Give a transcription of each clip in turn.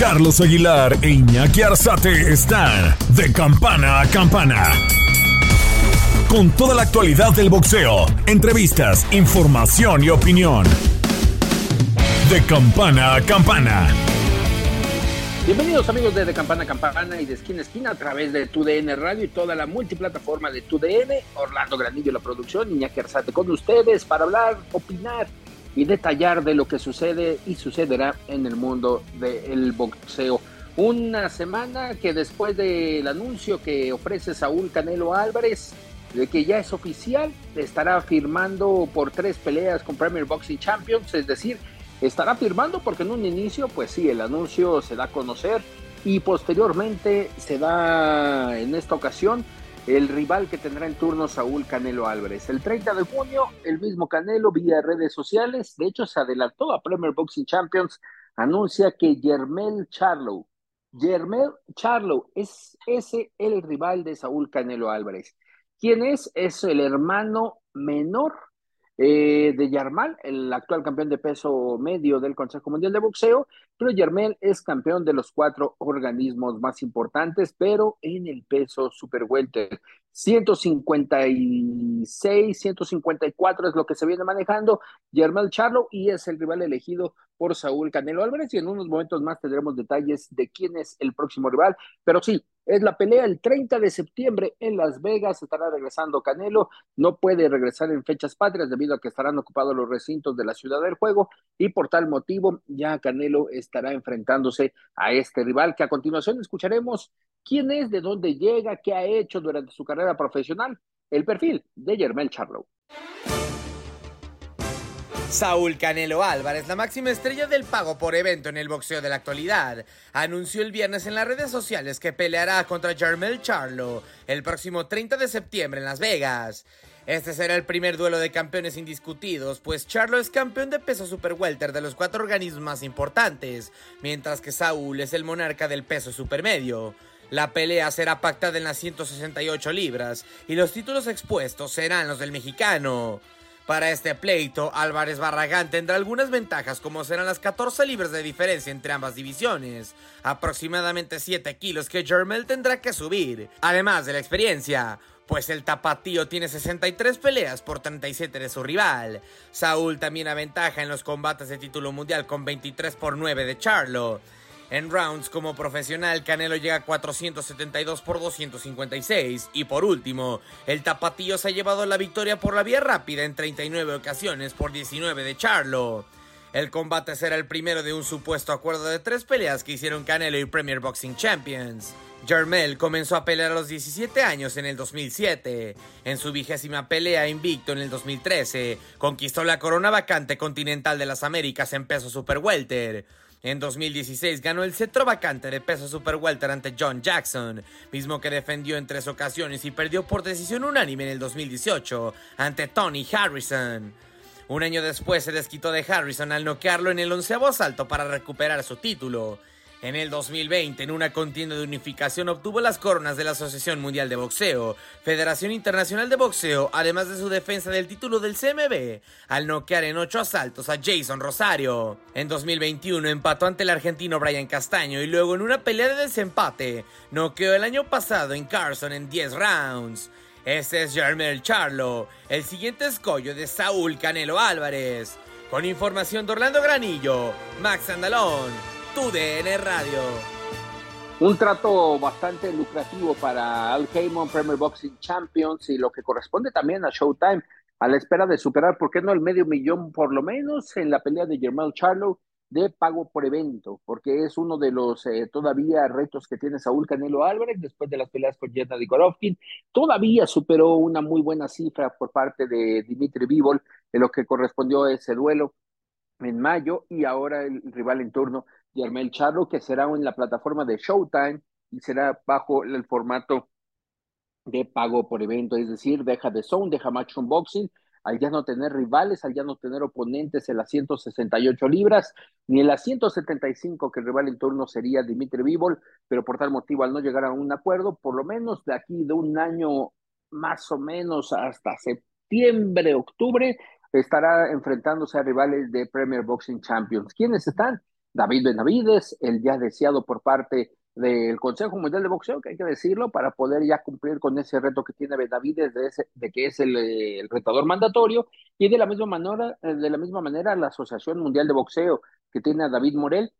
Carlos Aguilar e Iñaki Arzate están de campana a campana. Con toda la actualidad del boxeo, entrevistas, información y opinión. De campana a campana. Bienvenidos amigos de, de Campana a Campana y de Esquina a Esquina a través de TUDN Radio y toda la multiplataforma de TUDN. Orlando Granillo la producción, Iñaki Arzate con ustedes para hablar, opinar y detallar de lo que sucede y sucederá en el mundo del boxeo. Una semana que después del anuncio que ofrece Saúl Canelo Álvarez, de que ya es oficial, estará firmando por tres peleas con Premier Boxing Champions, es decir, estará firmando porque en un inicio, pues sí, el anuncio se da a conocer y posteriormente se da en esta ocasión el rival que tendrá en turno Saúl Canelo Álvarez. El 30 de junio, el mismo Canelo vía redes sociales, de hecho se adelantó a Premier Boxing Champions, anuncia que Yermel Charlo, Yermel Charlo es ese el rival de Saúl Canelo Álvarez. ¿Quién es? Es el hermano menor eh, de Yarmal, el actual campeón de peso medio del Consejo Mundial de Boxeo, pero Yarmel es campeón de los cuatro organismos más importantes, pero en el peso super welter. 156, 154 es lo que se viene manejando Yermel Charlo y es el rival elegido por Saúl Canelo Álvarez. Y en unos momentos más tendremos detalles de quién es el próximo rival, pero sí, es la pelea el 30 de septiembre en Las Vegas, estará regresando Canelo, no puede regresar en fechas patrias debido a que estarán ocupados los recintos de la ciudad del juego y por tal motivo ya Canelo estará enfrentándose a este rival que a continuación escucharemos quién es, de dónde llega, qué ha hecho durante su carrera profesional, el perfil de Yermel Charlo. Saúl Canelo Álvarez, la máxima estrella del pago por evento en el boxeo de la actualidad, anunció el viernes en las redes sociales que peleará contra Jermel Charlo el próximo 30 de septiembre en Las Vegas. Este será el primer duelo de campeones indiscutidos, pues Charlo es campeón de peso super welter de los cuatro organismos más importantes, mientras que Saúl es el monarca del peso supermedio. La pelea será pactada en las 168 libras y los títulos expuestos serán los del mexicano. Para este pleito, Álvarez Barragán tendrá algunas ventajas como serán las 14 libras de diferencia entre ambas divisiones, aproximadamente 7 kilos que Jermel tendrá que subir, además de la experiencia, pues el tapatío tiene 63 peleas por 37 de su rival. Saúl también aventaja en los combates de título mundial con 23 por 9 de Charlo. En rounds como profesional, Canelo llega a 472 por 256. Y por último, el Tapatío se ha llevado la victoria por la vía rápida en 39 ocasiones por 19 de Charlo. El combate será el primero de un supuesto acuerdo de tres peleas que hicieron Canelo y Premier Boxing Champions. Jermel comenzó a pelear a los 17 años en el 2007. En su vigésima pelea invicto en el 2013, conquistó la corona vacante continental de las Américas en peso super welter. En 2016 ganó el cetro vacante de peso super welter ante John Jackson, mismo que defendió en tres ocasiones y perdió por decisión unánime en el 2018 ante Tony Harrison. Un año después se desquitó de Harrison al noquearlo en el onceavo asalto para recuperar su título. En el 2020, en una contienda de unificación, obtuvo las coronas de la Asociación Mundial de Boxeo, Federación Internacional de Boxeo, además de su defensa del título del CMB, al noquear en ocho asaltos a Jason Rosario. En 2021 empató ante el argentino Brian Castaño y luego en una pelea de desempate, noqueó el año pasado en Carson en 10 rounds. Este es Jermel Charlo, el siguiente escollo de Saúl Canelo Álvarez. Con información de Orlando Granillo, Max Andalón. TUDN Radio. Un trato bastante lucrativo para Al Heyman Premier Boxing Champions y lo que corresponde también a Showtime, a la espera de superar, ¿por qué no el medio millón por lo menos en la pelea de Germán Charlo de pago por evento? Porque es uno de los eh, todavía retos que tiene Saúl Canelo Álvarez después de las peleas con Gennady Golovkin. Todavía superó una muy buena cifra por parte de Dimitri Bivol de lo que correspondió a ese duelo en mayo y ahora el rival en turno, Yarmel Charlo, que será en la plataforma de Showtime y será bajo el formato de pago por evento, es decir, deja de Zone, deja Match Boxing, al ya no tener rivales, al ya no tener oponentes en las 168 libras, ni en las 175 que el rival en turno sería Dimitri Vivol, pero por tal motivo al no llegar a un acuerdo, por lo menos de aquí de un año más o menos hasta septiembre, octubre, estará enfrentándose a rivales de Premier Boxing Champions. ¿Quiénes están? David Benavides, el ya deseado por parte del Consejo Mundial de Boxeo, que hay que decirlo, para poder ya cumplir con ese reto que tiene Benavides de, ese, que es el, retador mandatorio, y de la misma manera, de la misma manera la Asociación Mundial de Boxeo, que tiene a David Morel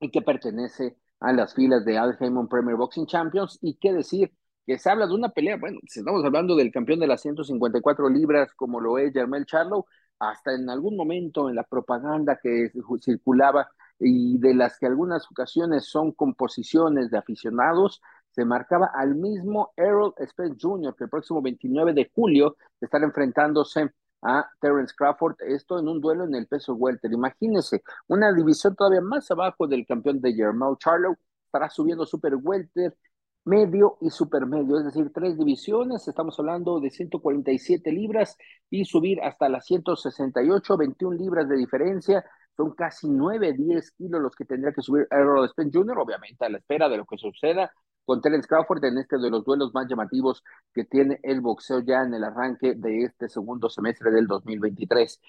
y que pertenece a las filas de Al Premier Boxing Champions, y qué decir, que se habla de una pelea, bueno, si estamos hablando del campeón de las 154 libras, como lo es Jermel Charlo, hasta en algún momento en la propaganda que circulaba y de las que algunas ocasiones son composiciones de aficionados, se marcaba al mismo Errol Spence Jr., que el próximo 29 de julio estará enfrentándose a Terence Crawford, esto en un duelo en el peso welter. Imagínense, una división todavía más abajo del campeón de Jermel Charlo, estará subiendo super welter, medio y supermedio, es decir, tres divisiones, estamos hablando de 147 libras y subir hasta las 168, 21 libras de diferencia, son casi 9, 10 kilos los que tendría que subir Errol Spence Jr., obviamente a la espera de lo que suceda con Terence Crawford en este de los duelos más llamativos que tiene el boxeo ya en el arranque de este segundo semestre del 2023.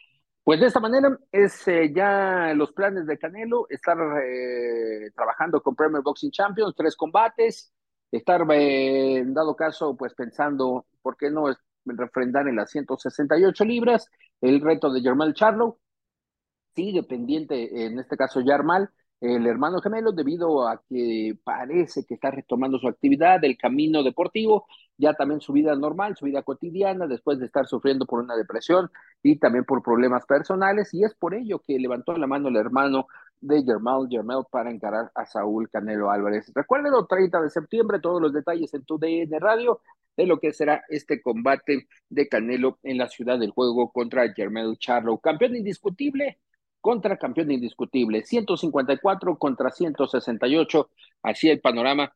Pues de esta manera es eh, ya los planes de Canelo, estar eh, trabajando con Premier Boxing Champions, tres combates, estar eh, en dado caso pues pensando, ¿por qué no refrendar en las 168 libras? El reto de Germán Charlo, sigue pendiente, en este caso Yarmal, el hermano gemelo, debido a que parece que está retomando su actividad, el camino deportivo, ya también su vida normal, su vida cotidiana, después de estar sufriendo por una depresión y también por problemas personales, y es por ello que levantó la mano el hermano de Germán Germel para encarar a Saúl Canelo Álvarez. Recuerden, el 30 de septiembre, todos los detalles en tu DN Radio de lo que será este combate de Canelo en la ciudad del juego contra Germel Charlo, campeón indiscutible contra campeón indiscutible, 154 contra 168, así el panorama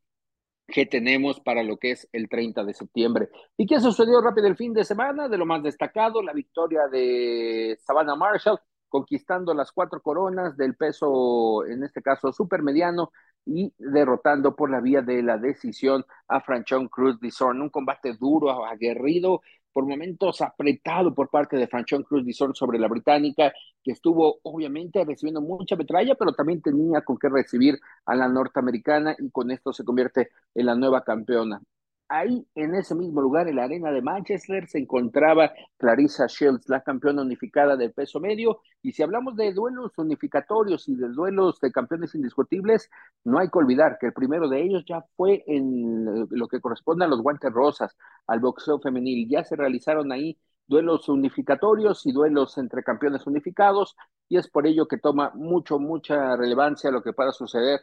que tenemos para lo que es el 30 de septiembre. ¿Y qué sucedió rápido el fin de semana? De lo más destacado, la victoria de Savannah Marshall, conquistando las cuatro coronas del peso, en este caso supermediano, y derrotando por la vía de la decisión a Franchon Cruz Dizorn. Un combate duro, aguerrido, por momentos apretado por parte de Franchon Cruz Dizon sobre la británica, que estuvo obviamente recibiendo mucha metralla, pero también tenía con qué recibir a la norteamericana y con esto se convierte en la nueva campeona. Ahí, en ese mismo lugar, en la arena de Manchester, se encontraba Clarissa Shields, la campeona unificada del peso medio. Y si hablamos de duelos unificatorios y de duelos de campeones indiscutibles, no hay que olvidar que el primero de ellos ya fue en lo que corresponde a los guantes rosas, al boxeo femenil. Ya se realizaron ahí duelos unificatorios y duelos entre campeones unificados, y es por ello que toma mucho, mucha relevancia lo que pueda suceder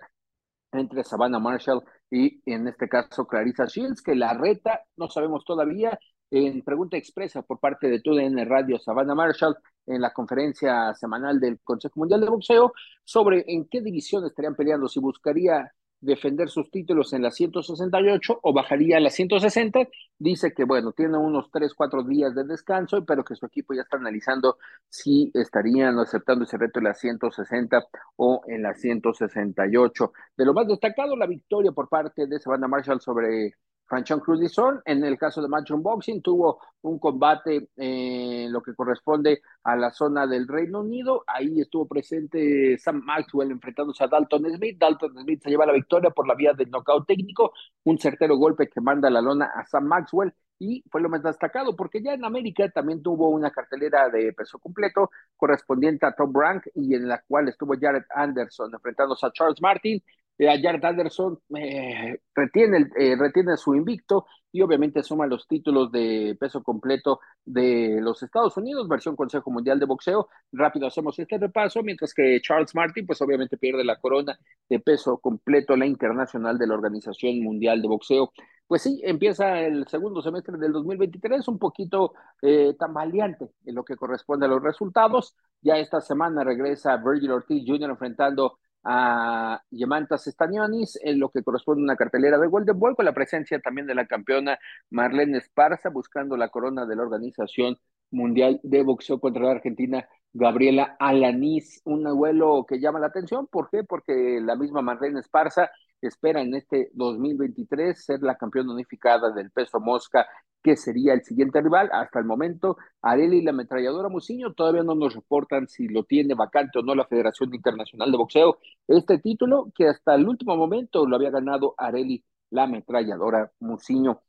entre Savannah Marshall y en este caso Clarissa Shields, que la reta, no sabemos todavía, en pregunta expresa por parte de TUDN Radio Savannah Marshall en la conferencia semanal del Consejo Mundial de Boxeo sobre en qué división estarían peleando, si buscaría defender sus títulos en la 168 o bajaría a la 160. Dice que, bueno, tiene unos 3, 4 días de descanso, pero que su equipo ya está analizando si estarían aceptando ese reto en la 160 o en la 168. De lo más destacado, la victoria por parte de Savannah Marshall sobre Franchon Cruz En el caso de Matchroom Boxing, tuvo un combate en lo que corresponde a la zona del Reino Unido. Ahí estuvo presente Sam Maxwell enfrentándose a Dalton Smith. Dalton Smith se lleva la victoria por la vía del knockout técnico. Un certero golpe que manda la lona a Sam Maxwell y fue lo más destacado porque ya en América también tuvo una cartelera de peso completo correspondiente a Tom Rank y en la cual estuvo Jared Anderson enfrentándose a Charles Martin eh, Jared Anderson eh, retiene, eh, retiene su invicto y obviamente suma los títulos de peso completo de los Estados Unidos, versión Consejo Mundial de Boxeo. Rápido hacemos este repaso, mientras que Charles Martin, pues obviamente pierde la corona de peso completo, la internacional de la Organización Mundial de Boxeo. Pues sí, empieza el segundo semestre del 2023 un poquito eh, tambaleante en lo que corresponde a los resultados. Ya esta semana regresa Virgil Ortiz Jr. enfrentando a Yemantas Stanionis en lo que corresponde a una cartelera de Golden Boy con la presencia también de la campeona Marlene Esparza buscando la corona de la Organización Mundial de Boxeo contra la Argentina Gabriela Alanis, un duelo que llama la atención, ¿por qué? Porque la misma Marlene Esparza espera en este 2023 ser la campeona unificada del peso mosca, que sería el siguiente rival. Hasta el momento, Areli y la ametralladora Muciño todavía no nos reportan si lo tiene vacante o no la Federación Internacional de Boxeo. Este título que hasta el último momento lo había ganado Areli, la ametralladora Muciño.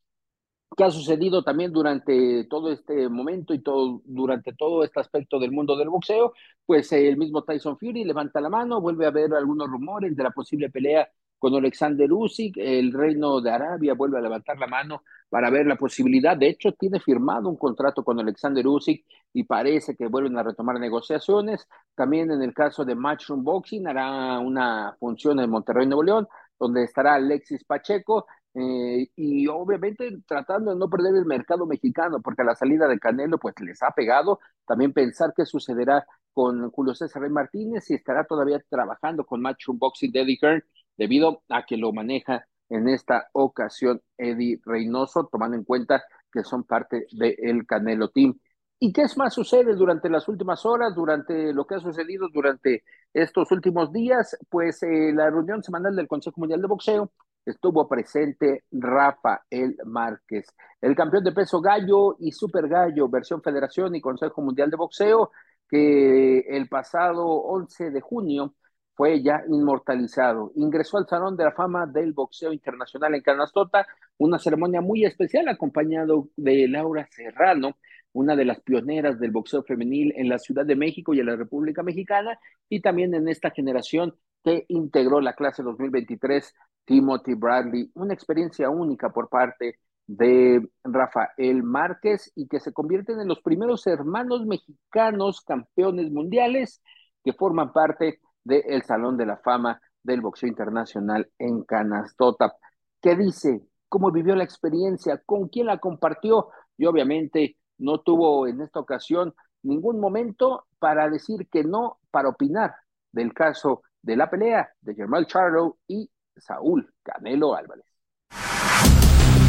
¿Qué ha sucedido también durante todo este momento y todo, durante todo este aspecto del mundo del boxeo? Pues el mismo Tyson Fury levanta la mano, vuelve a haber algunos rumores de la posible pelea con Alexander Usyk, el Reino de Arabia vuelve a levantar la mano para ver la posibilidad. De hecho, tiene firmado un contrato con Alexander Usyk y parece que vuelven a retomar negociaciones. También en el caso de Matchroom Boxing hará una función en Monterrey, Nuevo León, donde estará Alexis Pacheco. Eh, y obviamente tratando de no perder el mercado mexicano, porque a la salida de Canelo pues les ha pegado. También pensar qué sucederá con Julio César Rey Martínez y estará todavía trabajando con Matchroom Boxing de Eddie Hearn debido a que lo maneja en esta ocasión Eddie Reynoso, tomando en cuenta que son parte del Canelo Team. ¿Y qué es más sucede durante las últimas horas, durante lo que ha sucedido durante estos últimos días? Pues eh, la reunión semanal del Consejo Mundial de Boxeo estuvo presente Rafael Márquez, el campeón de peso gallo y super gallo, versión Federación y Consejo Mundial de Boxeo, que el pasado 11 de junio fue ya inmortalizado. Ingresó al Salón de la Fama del Boxeo Internacional en Canastota, una ceremonia muy especial acompañado de Laura Serrano, una de las pioneras del boxeo femenil en la Ciudad de México y en la República Mexicana, y también en esta generación que integró la clase 2023, Timothy Bradley, una experiencia única por parte de Rafael Márquez y que se convierten en los primeros hermanos mexicanos campeones mundiales que forman parte del Salón de la Fama del Boxeo Internacional en Canastota. ¿Qué dice? ¿Cómo vivió la experiencia? ¿Con quién la compartió? Y obviamente no tuvo en esta ocasión ningún momento para decir que no, para opinar del caso de la pelea de Germán Charlo y Saúl Canelo Álvarez.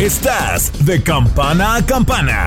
Estás de campana a campana.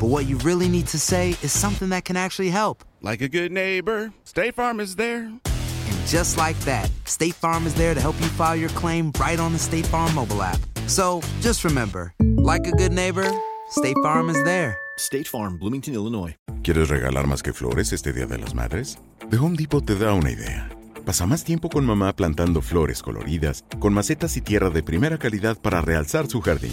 But what you really need to say is something that can actually help. Like a good neighbor, State Farm is there. And just like that, State Farm is there to help you file your claim right on the State Farm mobile app. So just remember, like a good neighbor, State Farm is there. State Farm, Bloomington, Illinois. ¿Quieres regalar más que flores este Día de las Madres? The Home Depot te da una idea. Pasa más tiempo con mamá plantando flores coloridas, con macetas y tierra de primera calidad para realzar su jardín.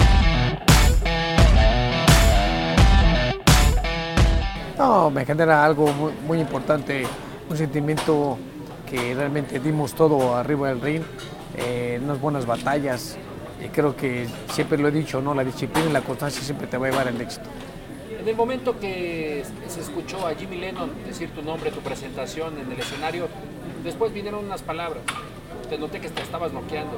No, me genera algo muy, muy importante, un sentimiento que realmente dimos todo arriba del ring, eh, unas buenas batallas. Y creo que siempre lo he dicho, ¿no? La disciplina y la constancia siempre te va a llevar al éxito. En el momento que se escuchó a Jimmy Lennon decir tu nombre, tu presentación en el escenario, después vinieron unas palabras. Te noté que te estabas noqueando.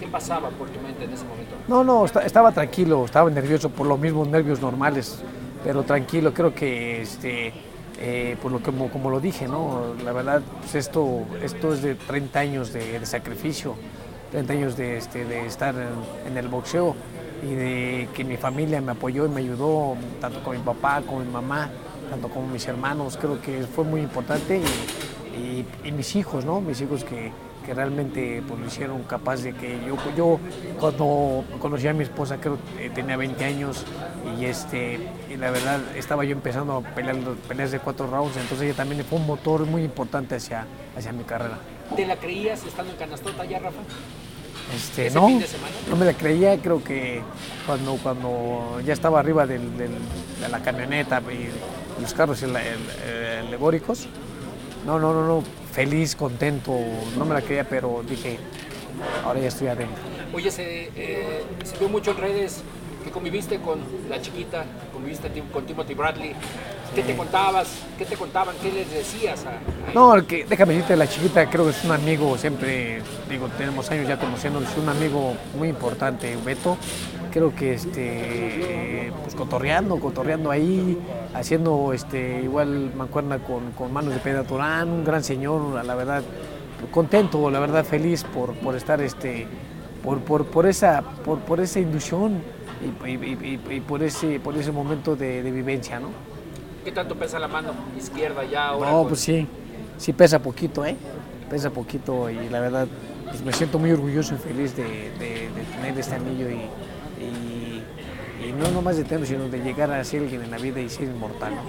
¿Qué pasaba por tu mente en ese momento? No, no, esta- estaba tranquilo, estaba nervioso por los mismos nervios normales, pero tranquilo, creo que este, eh, por lo que, como, lo dije, ¿no? La verdad, pues esto, esto es de 30 años de, sacrificio, 30 años de, este, de estar en, el boxeo y de que mi familia me apoyó y me ayudó, tanto con mi papá, como mi mamá, tanto como mis hermanos, creo que fue muy importante y- y mis hijos, ¿no? Mis hijos que, que realmente pues, lo hicieron capaz de que yo, yo cuando conocí a mi esposa creo que tenía 20 años y, este, y la verdad estaba yo empezando a pelear peleas de cuatro rounds, entonces ella también fue un motor muy importante hacia, hacia mi carrera. ¿Te la creías estando en Canastota ya, Rafa? Este, ¿Ese no, fin de semana? no me la creía, creo que cuando, cuando ya estaba arriba del- del- de la camioneta y los carros alegóricos, no, no, no, no, feliz, contento, no me la creía, pero dije, ahora ya estoy adentro. Oye, se, eh, se vio mucho en redes que conviviste con la chiquita, conviviste con Timothy Bradley. ¿Qué te contabas? ¿Qué te contaban? ¿Qué les decías a, a No, el que, déjame decirte, la chiquita creo que es un amigo, siempre, digo, tenemos años ya conociéndonos, es un amigo muy importante, Beto. Creo que este, pues cotorreando, cotorreando ahí, haciendo este, igual mancuerna con, con manos de Pedro Turán, un gran señor, la verdad, contento, la verdad, feliz por, por estar este, por, por, por esa, por, por esa inducción y, y- y- y por, ese, por ese momento de, de vivencia, ¿no? qué tanto pesa la mano izquierda ya ahora? No, pues sí, sí pesa poquito, ¿eh? Pesa poquito y la verdad pues me siento muy orgulloso y feliz de, de- de tener este anillo y, y- y no nomás de tenerlo, sino de llegar a ser alguien en la vida y ser inmortal. ¿no?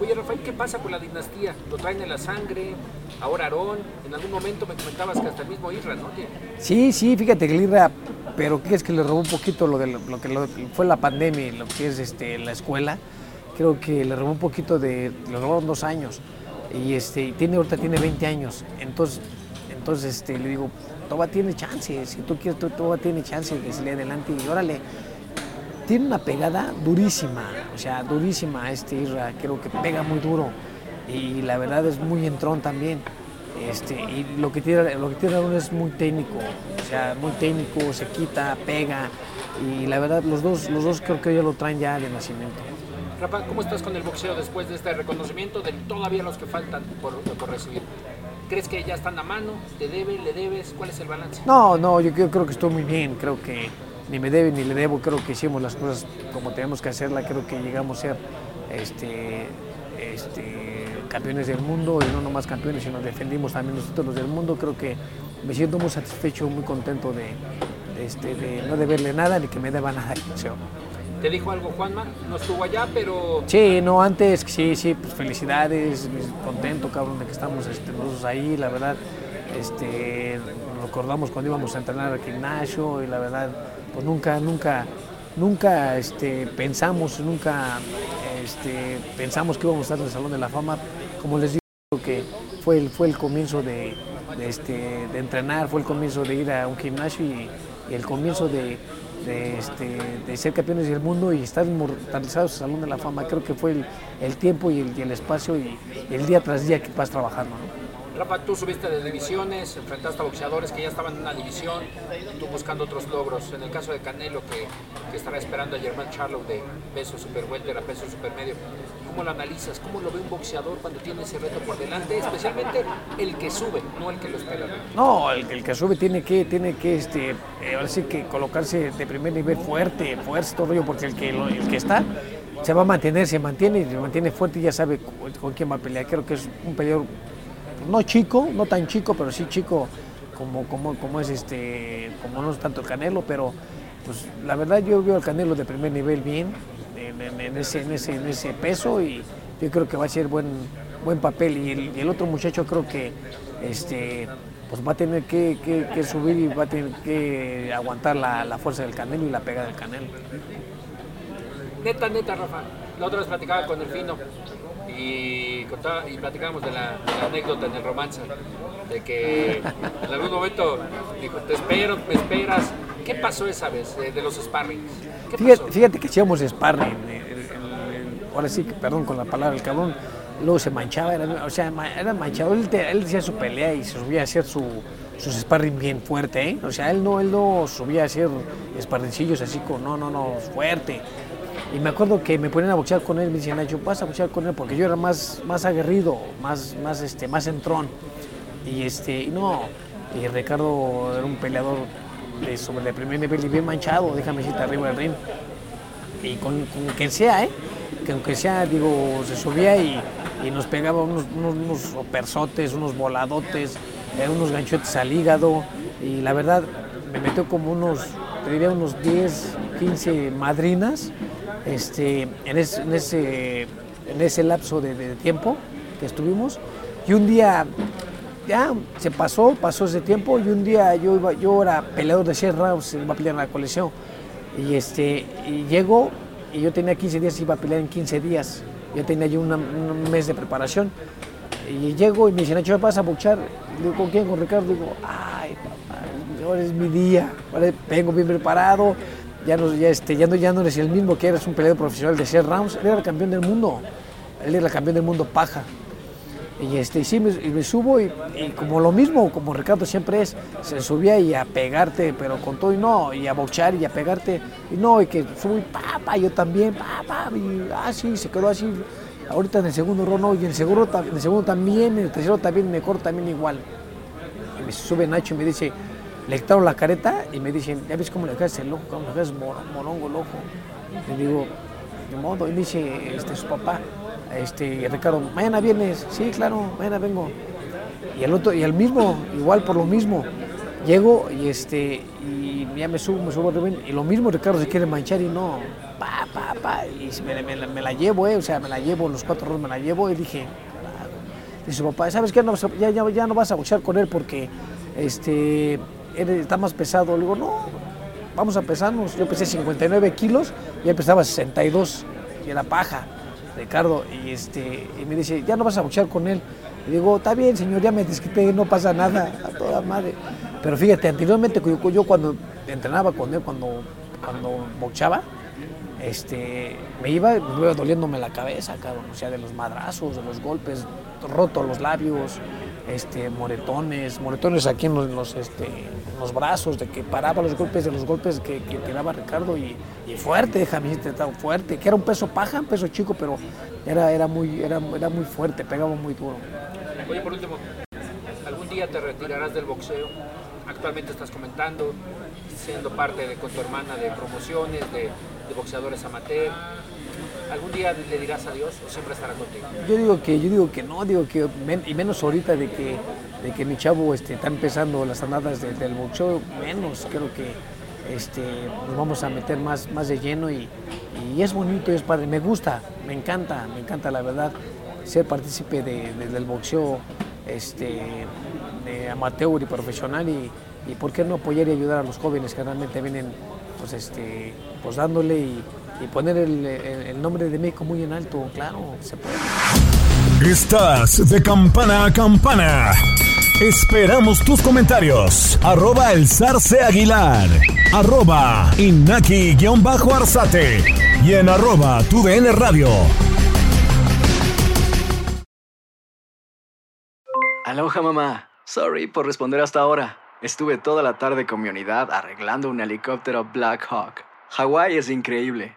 Oye, Rafael, ¿qué pasa con la dinastía? ¿Lo traen en la sangre? Ahora Aarón. En algún momento me comentabas que hasta el mismo Isra, ¿no? Sí, sí, fíjate que Lira, pero ¿qué es que le robó un poquito lo de lo, lo que lo- fue la pandemia lo que es este, la escuela? Creo que le robó un poquito de, le robaron dos años y este, tiene, ahorita tiene 20 años, entonces, entonces este, le digo, todavía tiene chance, si tú quieres, todavía tiene chance de salir adelante y órale, tiene una pegada durísima, o sea, durísima este Isra, creo que pega muy duro y la verdad es muy entrón también. Este, y lo que tiene lo que Aaron es muy técnico, o sea, muy técnico, se quita, pega y la verdad los dos los dos creo que ya lo traen ya de nacimiento. Rafa, ¿cómo estás con el boxeo después de este reconocimiento de todavía los que faltan por recibir? ¿Crees que ya están a mano? ¿Te debe? ¿Le debes? ¿Cuál es el balance? No, no, yo creo, que estoy muy bien, creo que ni me debe ni le debo, creo que hicimos las cosas como tenemos que hacerla, creo que llegamos a ser este, este, campeones del mundo y no nomás campeones, sino defendimos también los títulos del mundo, creo que me siento muy satisfecho, muy contento de, este, de no deberle nada ni que me deba nada. ¿Te dijo algo Juanma? No estuvo allá, pero Sí, no, antes, sí, sí, pues felicidades, contento, cabrón, de que estamos este, nosotros ahí, la verdad, este, nos cuando íbamos a entrenar al gimnasio y la verdad, pues nunca, nunca, nunca este, pensamos, nunca este, pensamos que íbamos a estar en el Salón de la Fama, como les digo, que fue el, fue el comienzo de, este, de entrenar, fue el comienzo de ir a un gimnasio y el comienzo de, de, este, de ser campeones del mundo y estar inmortalizados en Salón de la Fama. Creo que fue el, el tiempo y el, el espacio y, el día tras día que vas trabajando. ¿no? Rafa, tú subiste de divisiones, enfrentaste a boxeadores que ya estaban en una división, tú buscando otros logros. En el caso de Canelo, que, que estará esperando a Germán Charlo de peso super welter a peso super medio. ¿Cómo lo analizas? ¿Cómo lo ve un boxeador cuando tiene ese reto por delante? Especialmente el que sube, no el que lo espera. No, el, que sube tiene que, tiene que, este, eh, que colocarse de primer nivel fuerte, fuerte, todo rollo, porque el que, lo- el que está se va a mantener, se mantiene, se mantiene fuerte y ya sabe con, con quién va a pelear. Creo que es un peleador no chico, no tan chico, pero sí chico como, como, como es este, como no es tanto el Canelo, pero pues la verdad yo veo al Canelo de primer nivel bien, en, ese, en, ese, en ese peso y yo creo que va a ser buen, buen papel. Y el, otro muchacho creo que este, pues va a tener que, subir y va a tener que aguantar la, la fuerza del Canelo y la pegada del Canelo. Neta, neta, Rafa. La otra vez platicaba con el Fino y, contaba- platicábamos de la, de la anécdota en el romance. De que en algún momento dijo, te espero, me esperas. ¿Qué pasó esa vez eh, de los sparrings? ¿Qué Fíjate, que hacíamos sparring. eh, ahora sí, perdón con la palabra, el cabrón. Luego se manchaba, era, o sea, era manchado. Él, te- él hacía su pelea y se subía a hacer su, sus sparring bien fuerte, ¿eh? O sea, él no, él no subía a hacer sparringcillos así con, no, no, no, fuerte. Y me acuerdo que me ponían a boxear con él, me decían, Nacho, vas a boxear con él, porque yo era más, más aguerrido, más, más, este, más entrón. Y este, no, y Ricardo era un peleador sobre de primer nivel y bien manchado, déjame decirte, arriba del ring. Y con, con quien sea, ¿eh? Que aunque sea, digo, se subía y, y nos pegaba unos, unos, unos opersotes, unos voladotes, eh, unos ganchotes al hígado. Y la verdad, me metió como unos, te diría unos 10, 15 madrinas este, en, ese, en, ese, lapso de tiempo que estuvimos. Y un día ya se pasó, pasó ese tiempo y un día yo iba, yo era peleador de 6 rounds, iba a pelear en la colección. Y este y llego y yo tenía 15 días, iba a pelear en 15 días, yo tenía yo un mes de preparación. Y llego y me dicen, Nacho, ¿vas a boxear? Digo, ¿con quién? Con Ricardo, digo, ay papá, ahora es mi día, ahora vengo bien preparado, ya no, ya, este, ya no, ya no eres el mismo que eres un peleador profesional de 6 rounds, él era el campeón del mundo, él era el campeón del mundo paja. Y este, y sí, me, y me subo y, como lo mismo, como Ricardo siempre es, se subía y a pegarte, pero con todo y no, y a boxear y a pegarte, y no, y que subo y pa, pa, yo también, pa, pa, y así, se quedó así. Ahorita en el segundo round, no, y en el en el segundo también, en el tercero también, me también igual. Y me sube Nacho y me dice, le quitaron la careta y me dicen, ¿ya ves cómo le dejas el ojo? ¿Cómo le dejas mor- morongo el ojo? Y digo, de modo, y me dice este, su papá, este, Ricardo, mañana vienes, sí, claro, mañana vengo. Y el otro, y el mismo, igual por lo mismo. Llego y este, y ya me subo, me subo ring, y lo mismo Ricardo se quiere manchar y no, pa, pa, pa, y me, me me la llevo, eh, o sea, me la llevo, los cuatro rounds me la llevo y dije, "Carajo". dice papá, ¿sabes qué? Ya, ya, ya no vas a boxear con él porque este, él está más pesado. Le digo, no, vamos a pesarnos. Yo pesé 59 kilos y él pesaba 62 y era paja, Ricardo. Y, este, y me dice, ya no vas a boxear con él. Y digo, está bien, señor, ya me desquité, no pasa nada, a toda madre. Pero fíjate, anteriormente yo, cuando entrenaba con él, cuando, cuando boxeaba, este, me iba, me doliéndome la cabeza, cabrón, o sea, de los madrazos, de los golpes, roto los labios, este, moretones, moretones aquí en los, los, este, los brazos, de que paraba los golpes, de los golpes que, que tiraba Ricardo y, y fuerte, déjame decirte, tan fuerte, que era un peso paja, un peso chico, pero era, era, muy, era, era muy fuerte, pegaba muy duro. Oye, por último, ¿algún día te retirarás del boxeo? Actualmente estás comentando, siendo parte de, con tu hermana de promociones, de, de boxeadores amateur. ¿Algún día le dirás adiós o siempre estará contigo? Yo digo que, yo digo que no, digo que y menos ahorita de que, de que mi chavo este, está empezando las andadas de- del boxeo, menos creo que este, nos vamos a meter más, más de lleno y, y es bonito, es padre, me gusta, me encanta, me encanta la verdad ser partícipe de- del boxeo este, de amateur y profesional y, y por qué no apoyar y ayudar a los jóvenes que realmente vienen pues, este, pues dándole y, y poner el, el- el nombre de México muy en alto, claro, se puede. Estás de campana a campana. Esperamos tus comentarios. Arroba el zarce aguilar. Arroba inaki-arzate. Y en arroba tu DN radio. Aloha mamá. Sorry por responder hasta ahora. Estuve toda la tarde con mi unidad arreglando un helicóptero Black Hawk. Hawái es increíble.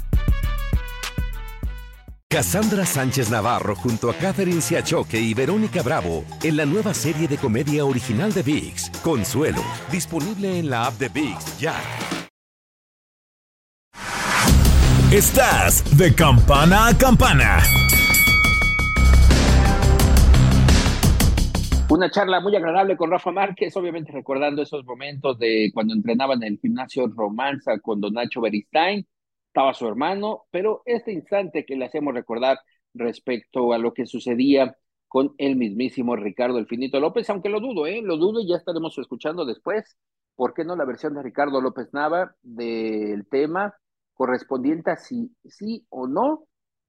Cassandra Sánchez Navarro junto a Catherine Siachoque y Verónica Bravo en la nueva serie de comedia original de VIX, Consuelo, disponible en la app de VIX ya. Estás de campana a campana. Una charla muy agradable con Rafa Márquez, obviamente recordando esos momentos de cuando entrenaba en el gimnasio Romanza con Don Nacho Beristain, estaba su hermano, pero este instante que le hacemos recordar respecto a lo que sucedía con el mismísimo Ricardo El Finito López, aunque lo dudo, ¿eh? Lo dudo y ya estaremos escuchando después, ¿por qué no la versión de Ricardo López Nava del tema correspondiente a si sí o no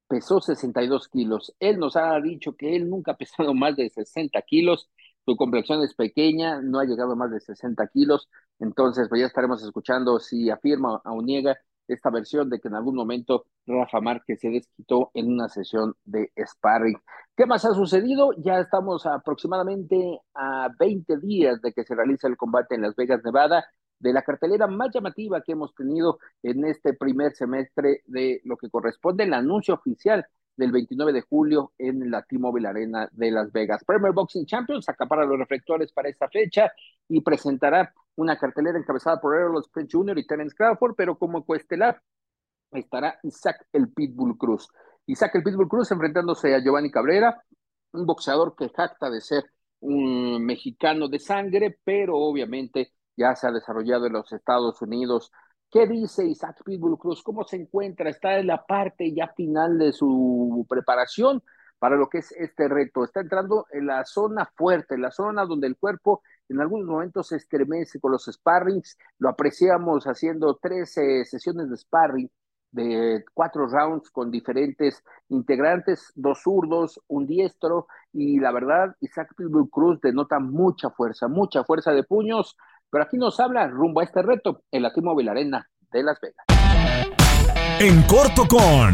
pesó 62 kilos. Él nos ha dicho que él nunca ha pesado más de 60 kilos, su complexión es pequeña, no ha llegado más de 60 kilos, entonces pues ya estaremos escuchando si afirma o niega esta versión de que en algún momento Rafa Márquez se desquitó en una sesión de sparring. ¿Qué más ha sucedido? Ya estamos aproximadamente a 20 días de que se realice el combate en Las Vegas, Nevada, de la cartelera más llamativa que hemos tenido en este primer semestre de lo que corresponde al anuncio oficial del 29 de julio en la T-Mobile Arena de Las Vegas. Premier Boxing Champions acapara los reflectores para esta fecha y presentará una cartelera encabezada por Errol Spence Jr. y Terence Crawford, pero como coestelar estará Isaac el Pitbull Cruz. Isaac el Pitbull Cruz enfrentándose a Giovanni Cabrera, un boxeador que jacta de ser un mexicano de sangre, pero obviamente ya se ha desarrollado en los Estados Unidos. ¿Qué dice Isaac Pitbull Cruz? ¿Cómo se encuentra? ¿Está en la parte ya final de su preparación para lo que es este reto? Está entrando en la zona fuerte, en la zona donde el cuerpo en algunos momentos se estremece con los sparrings. Lo apreciamos haciendo 13 sesiones de sparring de cuatro rounds con diferentes integrantes, dos zurdos, un diestro, y la verdad, Isaac Pitbull Cruz denota mucha fuerza, mucha fuerza de puños, pero aquí nos habla rumbo a este reto en la T-Mobile Arena de Las Vegas. En corto con.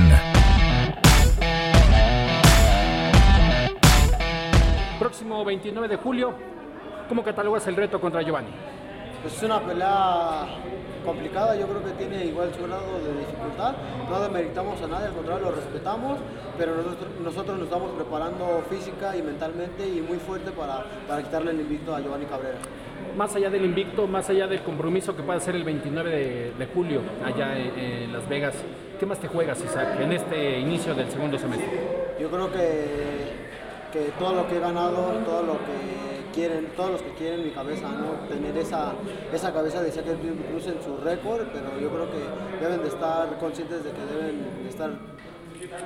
Próximo 29 de julio, ¿cómo catalogas el reto contra Giovanni? Pues es una pelea complicada, yo creo que tiene igual su grado de dificultad. No demeritamos a nadie, al contrario, lo respetamos, pero nosotros, nosotros nos estamos preparando física y mentalmente y muy fuerte para, para quitarle el invicto a Giovanni Cabrera más allá del invicto, más allá del compromiso que puede ser el 29 de, julio allá en, Las Vegas, ¿qué más te juegas, Isaac, en este inicio del segundo semestre? Yo creo que, que todo lo que he ganado, todo lo que quieren, todos los que quieren mi cabeza, ¿no? Tener esa, esa cabeza de Isaac Cruz en su récord, pero yo creo que deben de estar conscientes de que deben de estar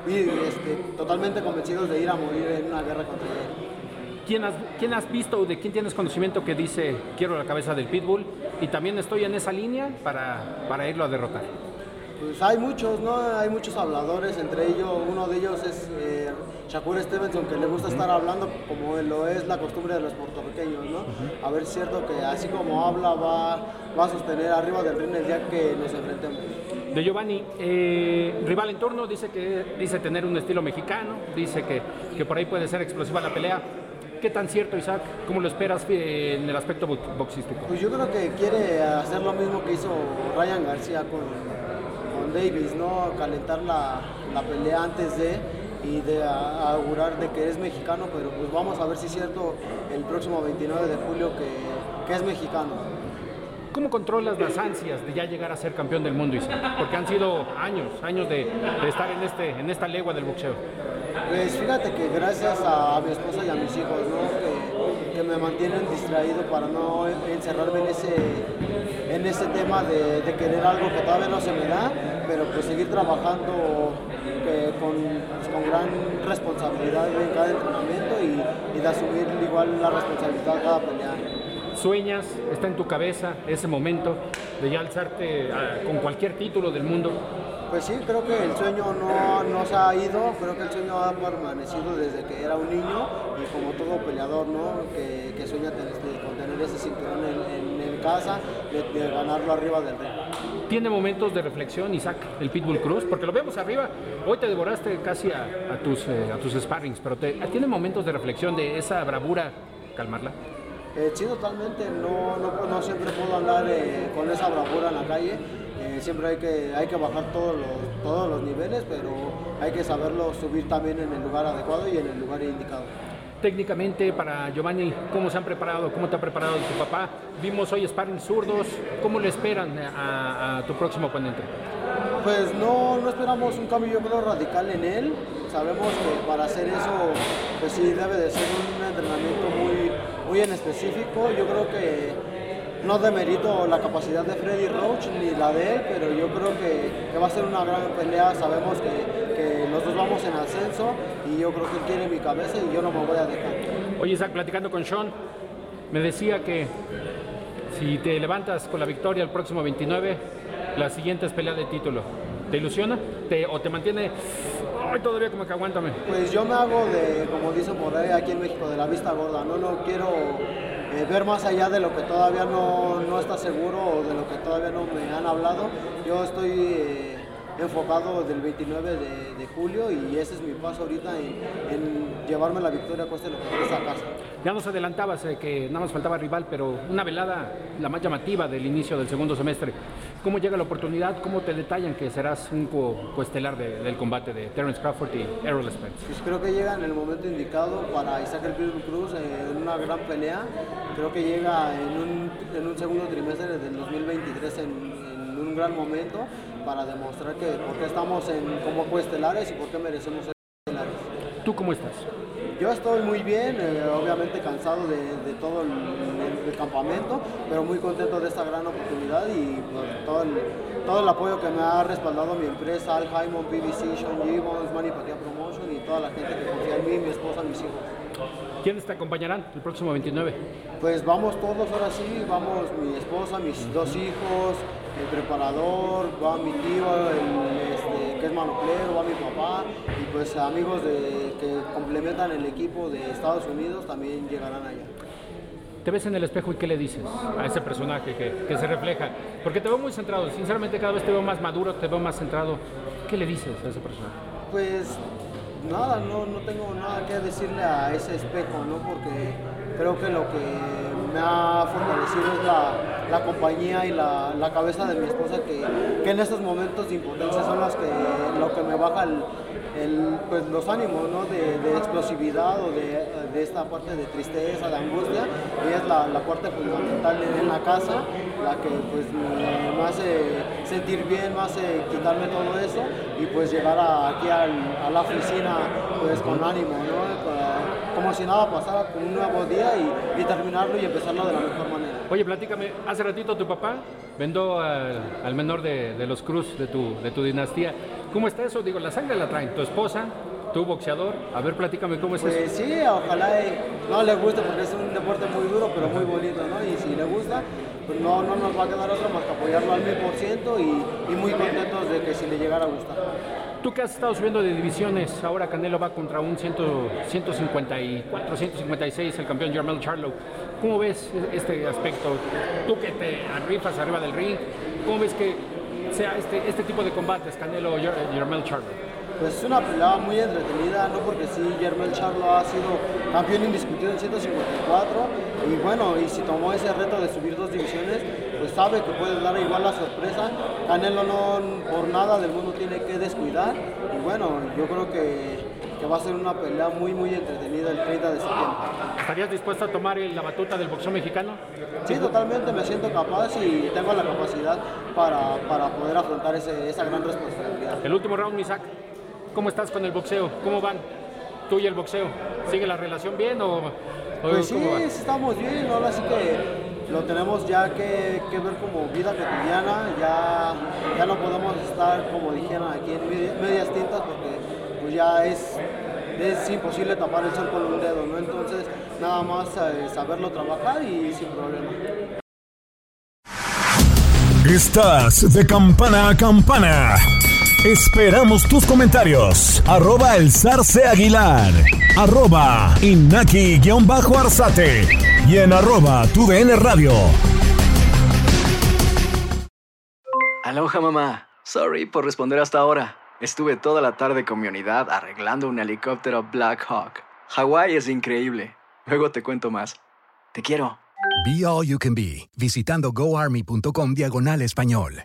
este, totalmente convencidos de ir a morir en una guerra contra él. ¿Quién has, ¿Quién has visto o de quién tienes conocimiento que dice quiero la cabeza del Pitbull y también estoy en esa línea para, para irlo a derrotar? Pues hay muchos, ¿no? Hay muchos habladores, entre ellos, uno de ellos es eh, Shakur Stevenson, que le gusta estar hablando como lo es la costumbre de los puertorriqueños, ¿no? A ver, es cierto que así como habla, va, va a sostener arriba del ring el día que nos enfrentemos. De Giovanni, eh, rival en turno, dice que dice tener un estilo mexicano, dice que, que por ahí puede ser explosiva la pelea. ¿Qué tan cierto, Isaac? ¿Cómo lo esperas eh, en el aspecto boxístico? Pues yo creo que quiere hacer lo mismo que hizo Ryan García con, con Davis, ¿no? Calentar la, la pelea antes de y de augurar de que es mexicano, pero pues vamos a ver si es cierto el próximo 29 de julio que, que es mexicano. ¿Cómo controlas las ansias de ya llegar a ser campeón del mundo, Isaac? Porque han sido años, años de, de estar en, este, en esta legua del boxeo. Pues fíjate que gracias a mi esposa y a mis hijos, ¿no? que, me mantienen distraído para no encerrarme en ese, en ese tema de, querer algo que todavía no se me da, pero pues seguir trabajando eh, con, pues, con, gran responsabilidad en cada entrenamiento y, y de asumir igual la responsabilidad cada pelea. ¿Sueñas, está en tu cabeza ese momento de ya alzarte ah, con cualquier título del mundo Pues sí, creo que el sueño no, no se ha ido, creo que el sueño ha permanecido desde que era un niño y como todo peleador, ¿no? Que, que sueña tener, con tener ese cinturón en, en casa, de, de, ganarlo arriba del ring. ¿Tiene momentos de reflexión, Isaac, el Pitbull Cruz? Porque lo vemos arriba, hoy te devoraste casi a, a tus, eh, a tus sparrings, pero te, ¿tiene momentos de reflexión de esa bravura, calmarla? Eh, sí, totalmente, no, no, no siempre puedo andar eh, con esa bravura en la calle eh, siempre hay que, hay que bajar todos los, todos los niveles, pero hay que saberlo subir también en el lugar adecuado y en el lugar indicado. Técnicamente, para Giovanni, ¿cómo se han preparado? ¿Cómo te ha preparado tu papá? Vimos hoy sparring zurdos. ¿Cómo le esperan a, tu próximo oponente? Pues no, no esperamos un cambio, yo creo, radical en él. Sabemos que para hacer eso, pues sí debe de ser un entrenamiento muy, muy en específico. Yo creo que no demerito la capacidad de Freddy Roach ni la de él, pero yo creo que va a ser una gran pelea. Sabemos que, que, los dos vamos en ascenso y yo creo que él quiere mi cabeza y yo no me voy a dejar. Oye, Isaac, platicando con Sean, me decía que si te levantas con la victoria el próximo 29, la siguiente es pelea de título. ¿Te ilusiona? ¿Te, ¿O te mantiene Ay, todavía como que aguántame. Pues yo me hago de, como dicen por ahí aquí en México, de la vista gorda, ¿no? No quiero eh, ver más allá de lo que todavía no, no, está seguro o de lo que todavía no me han hablado. Yo estoy eh, enfocado del 29 de, de, julio y ese es mi paso ahorita en, en llevarme la victoria cueste lo que cueste a casa. Ya nos adelantabas eh, que nada más faltaba rival, pero una velada la más llamativa del inicio del segundo semestre. ¿Cómo llega la oportunidad? ¿Cómo te detallan que serás un coestelar de, del combate de Terence Crawford y Errol Spence? Pues creo que llega en el momento indicado para Isaac El Cruz eh, en una gran pelea. Creo que llega en un, en un segundo trimestre del 2023 en, en, un gran momento para demostrar que por qué estamos en, como coestelares y por qué merecemos ser coestelares. ¿Tú cómo estás? Yo estoy muy bien, eh, obviamente cansado de, de todo el, el, el, campamento, pero muy contento de esta gran oportunidad y pues, todo, el, todo el apoyo que me ha respaldado mi empresa, Al Jaimon, BBC, Sean Gibbons, Manny Pacquiao Promotion y toda la gente que confía en mí, mi esposa, mis hijos. ¿Quiénes te acompañarán el próximo 29? Pues vamos todos ahora sí, vamos mi esposa, mis dos hijos, el preparador, va mi tío, el, este, que es manoplero, va mi papá y pues amigos de, que complementan el equipo de Estados Unidos también llegarán allá. ¿Te ves en el espejo y qué le dices a ese personaje que, que, se refleja? Porque te veo muy centrado, sinceramente cada vez te veo más maduro, te veo más centrado. ¿Qué le dices a ese personaje? Pues nada, no, no tengo nada que decirle a ese espejo, ¿no? Porque creo que lo que me ha fortalecido es la, la compañía y la, la, cabeza de mi esposa que, que, en estos momentos de impotencia son las que lo que me baja el, el, pues, los ánimos ¿no? de, de, explosividad o de, de, esta parte de tristeza, de angustia, y es la, la parte fundamental en la casa, la que pues, me, hace sentir bien, me hace quitarme todo eso y pues llegar aquí a la oficina pues con ánimo, ¿no? Como si nada pasara con un nuevo día y, y, terminarlo y empezarlo de la mejor manera. Oye, platícame, hace ratito tu papá vendó al, al menor de, de, los Cruz de tu, de tu dinastía. ¿Cómo está eso? Digo, la sangre la traen. ¿Tu esposa? ¿Tu boxeador? A ver, platícame cómo es pues eso. Sí, ojalá no le guste porque es un deporte muy duro, pero muy bonito, ¿no? Y si le gusta, pues no, no nos va a quedar otra más que apoyarlo al mil por ciento y muy contentos de que si le llegara a gustar. Tú que has estado subiendo de divisiones, ahora Canelo va contra un 100, 154, 156, el campeón Jermel Charlo. ¿Cómo ves este aspecto? Tú que te rifas arriba del ring, ¿cómo ves que sea este, este tipo de combates, Canelo Jermel Charlo? Pues es una pelea muy entretenida, ¿no? Porque sí, Jermel Charlo ha sido campeón indiscutido en 154 y bueno, y si tomó ese reto de subir dos divisiones, pues sabe que puede dar igual la sorpresa. Canelo no por nada del mundo tiene que descuidar y bueno, yo creo que, que va a ser una pelea muy muy entretenida el 30 de septiembre. ¿Estarías dispuesto a tomar la batuta del boxeo mexicano? Sí, totalmente, me siento capaz y tengo la capacidad para, para poder afrontar ese, esa gran responsabilidad. El último round, Misak, ¿cómo estás con el boxeo? ¿Cómo van tú y el boxeo? ¿Sigue la relación bien o...? o pues sí, estamos bien, ahora sí que lo tenemos ya que, que, ver como vida cotidiana, ya, ya no podemos estar como dijeron aquí en medias tintas porque pues ya es, es imposible tapar el sol con un dedo, ¿no? Entonces nada más eh, saberlo trabajar y sin problema. Estás de campana a campana. Esperamos tus comentarios. Arroba el zarce aguilar. Arroba inaki-arzate. Y en arroba tu radio. Aloha mamá. Sorry por responder hasta ahora. Estuve toda la tarde con mi unidad arreglando un helicóptero Black Hawk. Hawái es increíble. Luego te cuento más. Te quiero. Be All You Can Be, visitando goarmy.com diagonal español.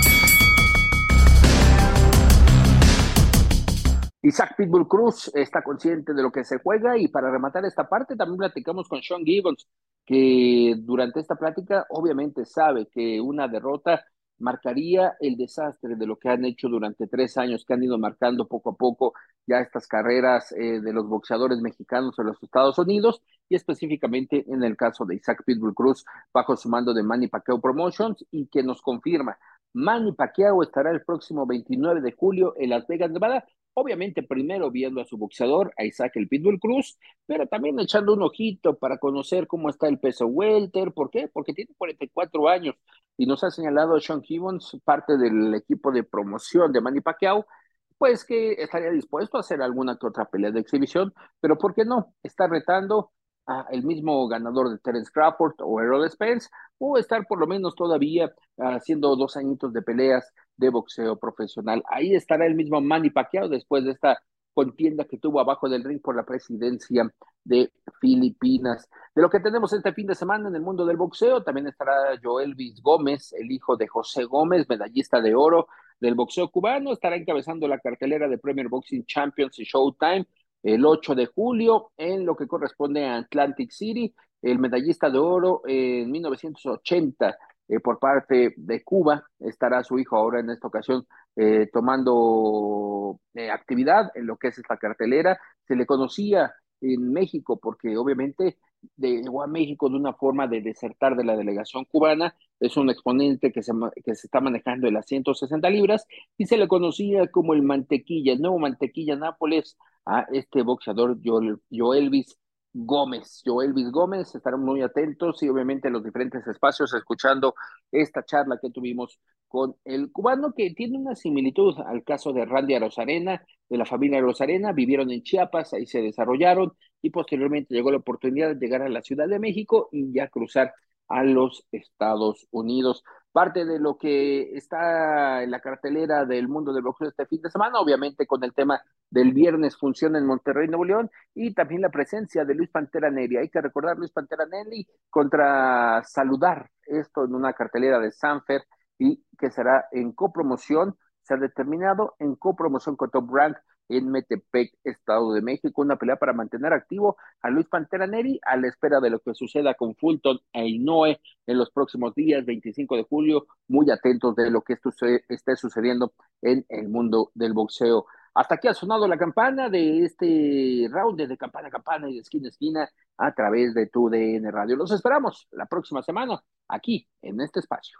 Isaac Pitbull Cruz está consciente de lo que se juega y para rematar esta parte también platicamos con Sean Gibbons, que durante esta plática obviamente sabe que una derrota marcaría el desastre de lo que han hecho durante tres años, que han ido marcando poco a poco ya estas carreras eh, de los boxeadores mexicanos en los Estados Unidos y específicamente en el caso de Isaac Pitbull Cruz bajo su mando de Manny Pacquiao Promotions y que nos confirma Manny Pacquiao estará el próximo 29 de julio en Las Vegas, Nevada, Obviamente primero viendo a su boxeador, a Isaac el Pitbull Cruz, pero también echando un ojito para conocer cómo está el peso welter. ¿Por qué? Porque tiene 44 años y nos ha señalado Sean Gibbons, parte del equipo de promoción de Manny Pacquiao, pues que estaría dispuesto a hacer alguna que otra pelea de exhibición, pero ¿por qué no? Está retando el mismo ganador de Terence Crawford o Errol Spence, o estar por lo menos todavía haciendo dos añitos de peleas de boxeo profesional. Ahí estará el mismo Manny Pacquiao después de esta contienda que tuvo abajo del ring por la presidencia de Filipinas. De lo que tenemos este fin de semana en el mundo del boxeo, también estará Joelvis Gómez, el hijo de José Gómez, medallista de oro del boxeo cubano, estará encabezando la cartelera de Premier Boxing Champions y Showtime el 8 de julio en lo que corresponde a Atlantic City, el medallista de oro en 1980 eh, por parte de Cuba, estará su hijo ahora en esta ocasión eh, tomando eh, actividad en lo que es esta cartelera. Se le conocía en México porque obviamente llegó a de una forma de desertar de la delegación cubana, es un exponente que se, que se está manejando en las 160 libras y se le conocía como el mantequilla, el nuevo mantequilla Nápoles a este boxeador Joel, Joelvis Gómez. Joelvis Gómez, estarán muy atentos y obviamente en los diferentes espacios escuchando esta charla que tuvimos con el cubano que tiene una similitud al caso de Randy Arozarena, de la familia Rosarena, vivieron en Chiapas, ahí se desarrollaron y posteriormente llegó la oportunidad de llegar a la Ciudad de México y ya cruzar a los Estados Unidos. Parte de lo que está en la cartelera del mundo del boxeo este fin de semana, obviamente con el tema del viernes funciona en Monterrey, Nuevo León, y también la presencia de Luis Pantera Neri. Hay que recordar Luis Pantera Neri contra Saludar, esto en una cartelera de Sanfer y que será en copromoción, se ha determinado en copromoción con Top Rank en Metepec, Estado de México, una pelea para mantener activo a Luis Pantera Neri a la espera de lo que suceda con Fulton e Inoue en los próximos días, 25 de julio, muy atentos de lo que esto se, esté sucediendo en el mundo del boxeo. Hasta aquí ha sonado la campana de este round de campana a campana y de esquina a esquina a través de tu DN Radio. Los esperamos la próxima semana aquí en este espacio.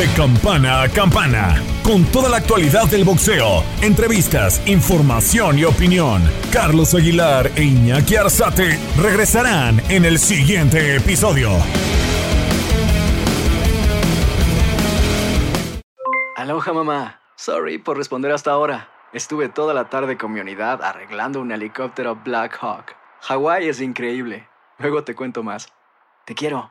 De campana a campana, con toda la actualidad del boxeo, entrevistas, información y opinión. Carlos Aguilar e Iñaki Arzate regresarán en el siguiente episodio. Aloha mamá. Sorry por responder hasta ahora. Estuve toda la tarde con mi unidad arreglando un helicóptero Black Hawk. Hawái es increíble. Luego te cuento más. Te quiero.